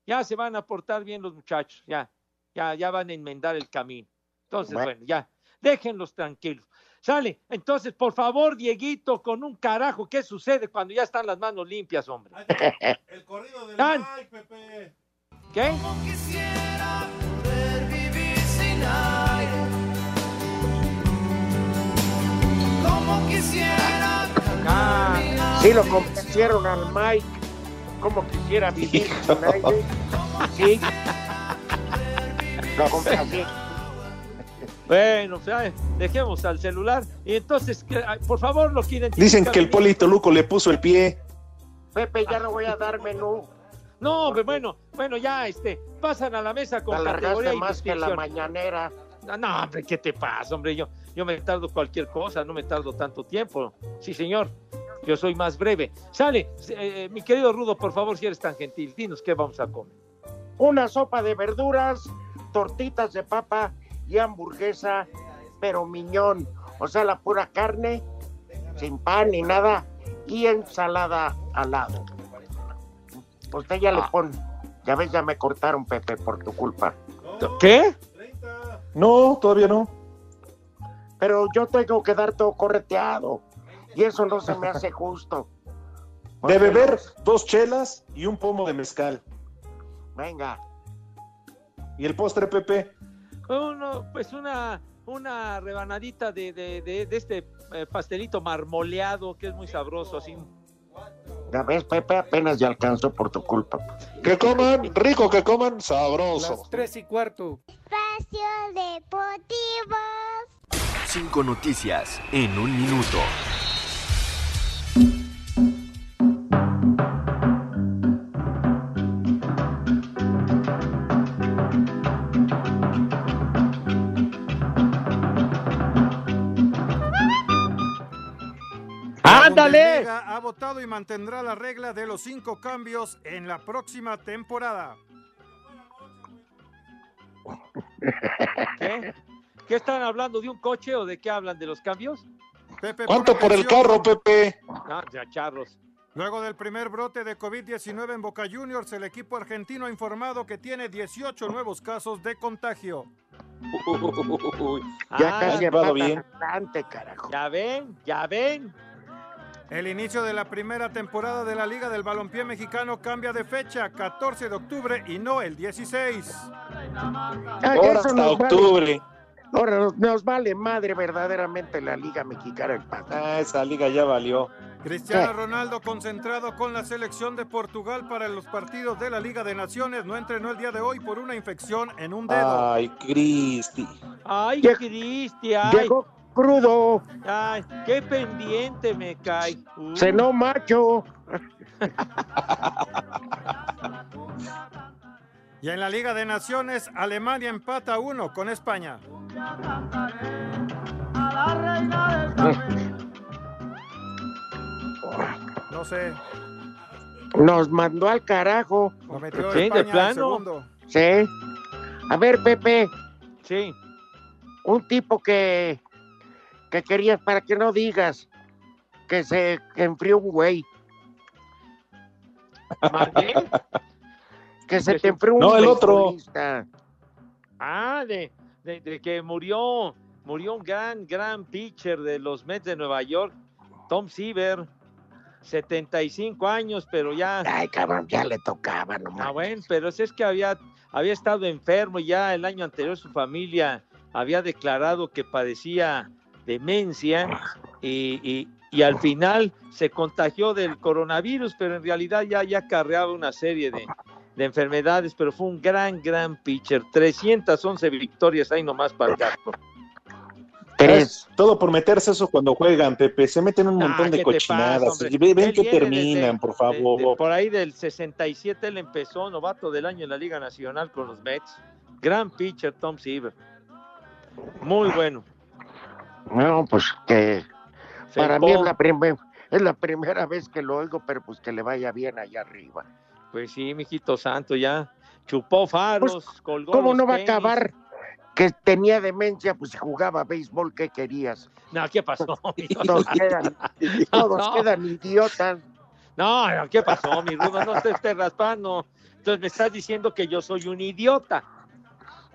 Ya se van a portar bien los muchachos, ya, ya, ya van a enmendar el camino. Entonces, Bueno. bueno, ya, déjenlos tranquilos. Sale, entonces, por favor, Dieguito, con un carajo, ¿qué sucede cuando ya están las manos limpias, hombre? El corrido del Dan. Mike, Pepe. ¿Qué? Quisiera poder vivir sin aire. Como quisiera Ah, sí, lo convencieron al Mike. Como quisiera vivir sin aire. Sí. Lo complací. Bueno, pues, dejemos al celular. Y entonces, que- por favor, lo quieren. Dicen que el Polito Luco le puso el pie. Pepe, ya no voy a dar menú. No, hombre, bueno, bueno, ya, este, pasan a la mesa con categoría y más que la mañanera. No, no, hombre, ¿qué te pasa, hombre? Yo, yo me tardo cualquier cosa, no me tardo tanto tiempo. Sí, señor. Yo soy más breve. Sale, eh, mi querido Rudo, por favor, si eres tan gentil, dinos qué vamos a comer. Una sopa de verduras, tortitas de papa y hamburguesa, pero miñón. O sea, la pura carne, sin pan ni nada, y ensalada al lado. Usted ya le pone. Ya ves, ya me cortaron, Pepe, por tu culpa. ¿Qué? No, todavía no. Pero yo tengo que dar todo correteado. Y eso no se me hace justo. De beber dos chelas y un pomo de mezcal. Venga. ¿Y el postre, Pepe? Uno, pues una, una rebanadita de, de, de- de este eh, pastelito marmoleado que es muy sabroso, así. Ya ves, Pepe, apenas ya alcanzó por tu culpa. Que coman, rico, que coman, sabroso. Tres y cuarto. Espacio Deportivo. Cinco noticias en un minuto. Bundesliga ha votado y mantendrá la regla de los cinco cambios en la próxima temporada. ¿Qué? ¿Qué están hablando? ¿De un coche o de qué hablan? ¿De los cambios? Pepe, ¿Cuánto por el carro, Pepe? Ah, ya charros. Luego del primer brote de COVID-19 en Boca Juniors, el equipo argentino ha informado que tiene 18 nuevos casos de contagio. Ya Ah, casi llevado empatan bien. adelante, carajo. Ya ven, ya ven. El inicio de la primera temporada de la Liga del Balompié Mexicano cambia de fecha, 14 de octubre y no el 16. Ah, Ahora hasta nos vale. octubre. Ahora nos, nos vale madre verdaderamente la Liga Mexicana el paso. Ah, esa liga ya valió. Cristiano ¿Qué? Ronaldo concentrado con la selección de Portugal para los partidos de la Liga de Naciones no entrenó el día de hoy por una infección en un dedo. Ay, Cristi. Ay, Cristi, ay, Llegó crudo, ay, qué pendiente me cae. Uh, cenó macho. Y en la Liga de Naciones, Alemania empata uno con España. No sé, Nos mandó al carajo. lo metió Sí, de España plano. Sí. A ver, Pepe, Sí. un tipo que, que querías para que no digas que se que enfrió un güey. ¿Mandé? Que se te enfrió un No, el otro. Ah, de, de, de que murió, murió un gran, gran pitcher de los Mets de Nueva York, Tom Seaver, 75 años, pero ya, Ay, cabrón, ya le tocaba, ah, nomás. bueno, pero si es que había, había estado enfermo y ya el año anterior su familia había declarado que padecía demencia y, y- y al final se contagió del coronavirus, pero en realidad ya, ya acarreaba una serie de, de enfermedades, pero fue un gran, gran pitcher, 311 victorias ahí nomás para el gato. Tres. Todo por meterse eso cuando juegan, Pepe. Se meten un Ah, montón de ¿qué te pasa, cochinadas. Ve- Ven Él que terminan, desde- por de- favor. de- por ahí del 67 él empezó, novato del año en la Liga Nacional con los Mets. Gran pitcher Tom Seaver. Muy bueno. No, pues que Se para mí es la, primer- es la primera vez que lo oigo, pero pues que le vaya bien allá arriba. Pues sí, mijito santo, ya chupó faros, colgó Pues, ¿Cómo los no va a acabar que tenía demencia? Pues jugaba béisbol, ¿qué querías? No, ¿qué pasó? Todos quedan, todos No. quedan idiotas. No, no, ¿qué pasó, mi Rudo? No te estés raspando. Entonces me estás diciendo que yo soy un idiota.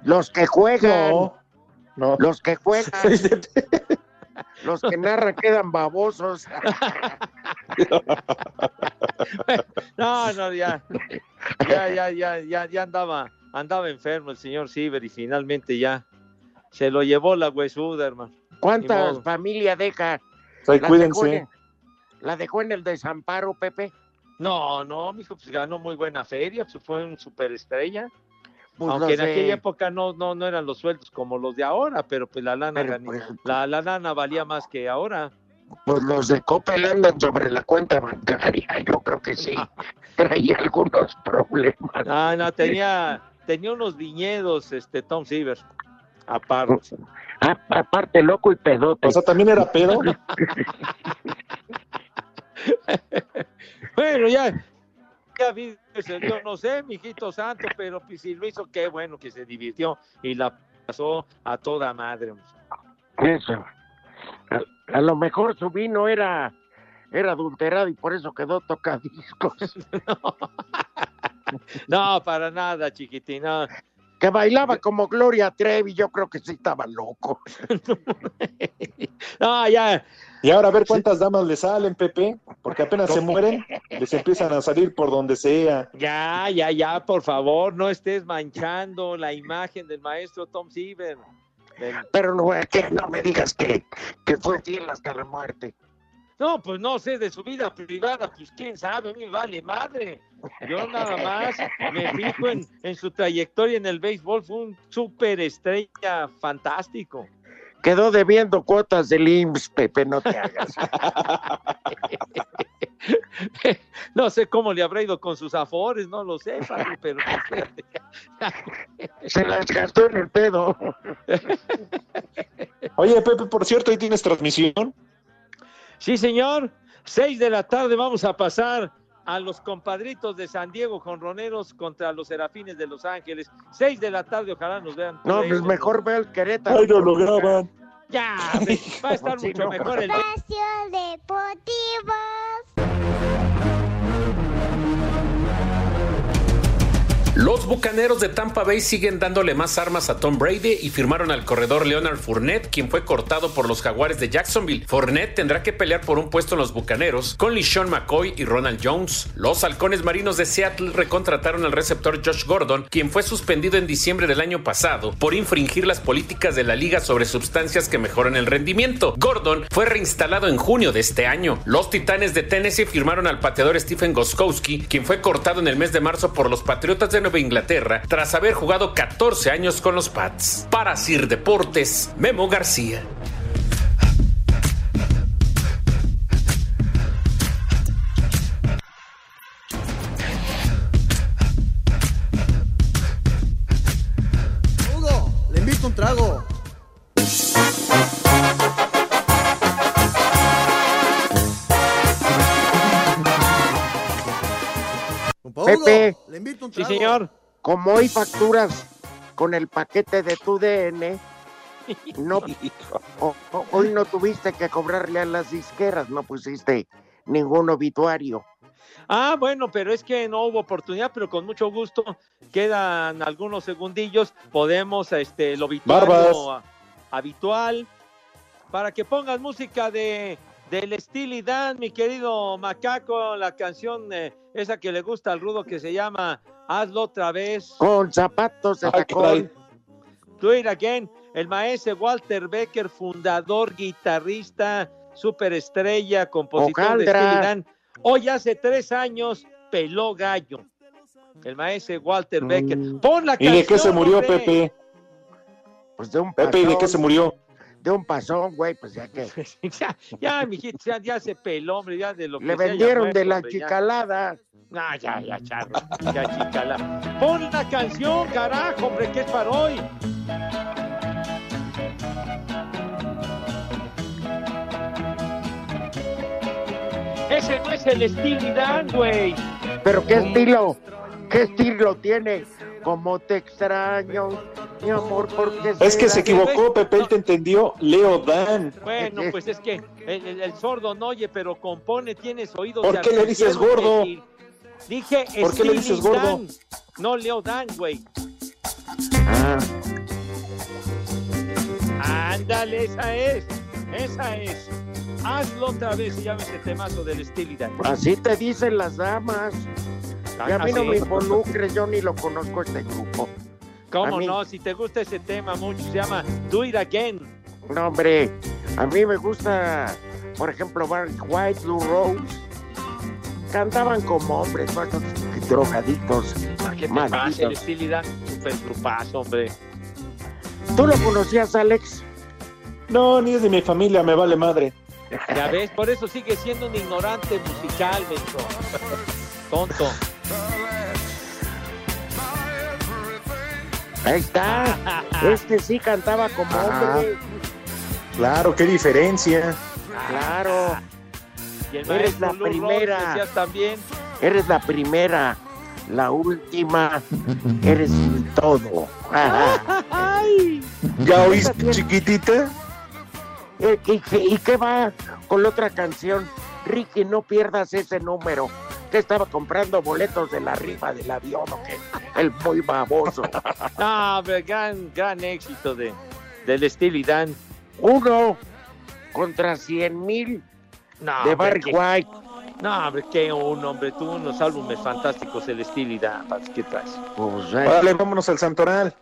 Los que juegan, No, no. los que juegan, los que narran quedan babosos. No, no, ya, ya, ya, ya, ya, ya andaba, andaba enfermo el señor Ciber y finalmente ya se lo llevó la huesuda, hermano. ¿Cuántas familias deja? Ay, ¿La cuídense. dejó en- ¿La dejó en el desamparo, Pepe? No, no, mijo, pues ganó muy buena feria, pues fue un superestrella. Pues Aunque en de- aquella época no, no, no eran los sueldos como los de ahora, pero pues la lana, Pero, ejemplo- la, la lana valía más que ahora. Pues los de Coppel andan sobre la cuenta bancaria, yo creo que sí. Traía algunos problemas. Ah, no, tenía, tenía unos viñedos, este Tom Seaver, aparte. Ah, aparte, loco y pedote. O sea, también era pedo. bueno, ya, yo no sé, mijito santo, pero pues, si lo hizo, qué bueno que se divirtió y la pasó a toda madre. Eso. A, a lo mejor su vino era, era adulterado y por eso quedó tocadiscos. No, para nada, chiquitina. Que bailaba como Gloria Trevi, yo creo que sí estaba loco. No, ya. Y ahora a ver cuántas damas le salen, Pepe, porque apenas se mueren, les empiezan a salir por donde sea. Ya, ya, ya, por favor, no estés manchando la imagen del maestro Tom Seaver. Del- Pero no, que no me digas que, que fue fiel hasta la muerte. No, pues no sé de su vida privada, pues quién sabe, a mí me vale madre. Yo nada más me fijo en, en su trayectoria en el béisbol, fue un súper estrella fantástico. Quedó debiendo cuotas del IMSS, Pepe, no te hagas. No sé cómo le habrá ido con sus afores, no lo sé, Fabi, pero Se las gastó en el pedo. Oye, Pepe, por cierto, ahí tienes transmisión. Sí, señor. Seis de la tarde vamos a pasar a los compadritos de San Diego Jonroneros contra los Serafines de Los Ángeles. Seis de la tarde, ojalá nos vean. No, pues mejor ve el Querétaro. Ay, no lo graban. Ya, va a estar mucho mejor el... Espacio Deportivo. Los bucaneros de Tampa Bay siguen dándole más armas a Tom Brady y firmaron al corredor Leonard Fournette, quien fue cortado por los jaguares de Jacksonville. Fournette tendrá que pelear por un puesto en los bucaneros con LeSean McCoy y Ronald Jones. Los halcones marinos de Seattle recontrataron al receptor Josh Gordon, quien fue suspendido en diciembre del año pasado por infringir las políticas de la liga sobre sustancias que mejoran el rendimiento. Gordon fue reinstalado en junio de este año. Los titanes de Tennessee firmaron al pateador Stephen Goskowski, quien fue cortado en el mes de marzo por los Patriotas de Nueva Inglaterra tras haber jugado 14 años con los Pats. Para Sir Deportes, Memo García. Hugo, le invito un trago. Pepe. Le invito un Sí, señor. Como hoy facturas con el paquete de tu DN, no, o- o- hoy no tuviste que cobrarle a las disqueras, no pusiste ningún obituario. Ah, bueno, pero es que no hubo oportunidad, pero con mucho gusto quedan algunos segundillos, podemos este el obituario Barbas. habitual para que pongas música de del Steely Dan, mi querido macaco, la canción eh, esa que le gusta al rudo que se llama Hazlo otra vez. Con zapatos de tacón. Do It Again, el maestro Walter Becker, fundador, guitarrista, superestrella, compositor de. Steely Dan. Hoy hace tres años peló gallo. El maestro Walter Becker. Pon la Mm. ¿Y de qué se murió, hombre. Pepe? Pues de un Pepe, ¿y de qué se murió? De un pasón, güey, pues ya que. ya, ya, mijito, ya, ya se peló, hombre, ya de lo que Le vendieron de la hombre, ya. chicalada. Ah, ya, ya, charro, ya, chicala. Pon la canción, carajo, hombre, que es para hoy. Ese no es el Steely Dan, güey. Pero qué estilo, qué estilo tiene. Como te extraño, mi amor, porque Es que se equivocó, Pepe, él te entendió. Leo Dan. Bueno, pues es que el, el- el sordo no oye, pero compone, tienes oídos. ¿Por qué le dices gordo? Dije ¿Por qué le dices gordo? Dan, no Leo Dan, güey. Ah, Ándale, esa es, esa es. Hazlo otra vez y llame ese temazo del Steely Dan. así te dicen las damas. Y a mí no Así. me involucres, yo ni lo conozco este grupo. ¿Cómo no? Si te gusta ese tema mucho, se llama Do It Again. No, hombre, a mí me gusta, por ejemplo, Barry White, Blue Rose. Cantaban como hombres, ¿no? Estos drogadictos. ¿Qué te pasa, el? Super grupazo, hombre. ¿Tú lo conocías, Alex? No, ni es de mi familia, me vale madre. Ya ves, por eso sigue siendo un ignorante musical, menso. Tonto. Ahí está. Este sí cantaba como hombre. Claro, qué diferencia. Claro. Y el Eres la primera. también. Eres la primera, la última. Eres todo. Ay. ¿Ya oíste, chiquitita? Eh, ¿Y, qué- y qué va con la otra canción? Ricky, no pierdas ese número. Que estaba comprando boletos de la rifa del avión o qué? El muy baboso. No, pero gran, gran éxito de, del Steely Dan. Uno contra cien mil No, de Barry White. No, hombre, qué un hombre, tú unos álbumes fantásticos, el Steely Dan, ¿qué traes? Pues, eh, Vale, vámonos al Santoral.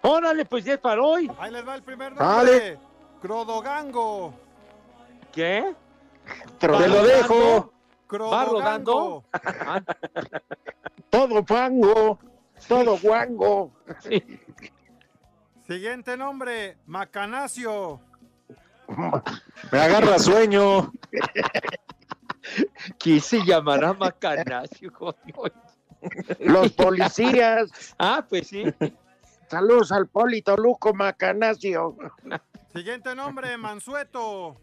Órale, pues ya es para hoy. Ahí les va el primer nombre. Dale. Crodogango. ¿Qué? Te lo dejo. ¿Va rodando? Todo fango, todo guango. Siguiente nombre, Macanacio. Me agarra sueño. ¿Quién se llamará Macanacio? Los policías. Ah, pues sí. Saludos al Polito Luco Macanacio. Siguiente nombre, Mansueto.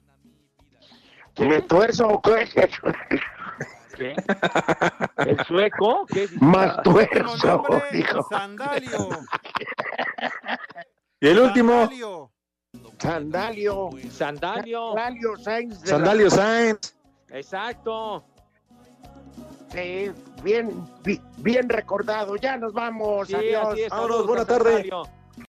¿Me tuerzo o qué? ¿Qué? ¿El sueco? ¿Qué? Más tuerzo, dijo. Sandalio. Y el último, Sandalio. Sandalio. Sandalio. Sandalio Sainz. Sandalio Sainz. Exacto. Sí, bien, bi- bien recordado. Ya nos vamos. Sí, Adiós. Vámonos, buena a tarde. Sandalio.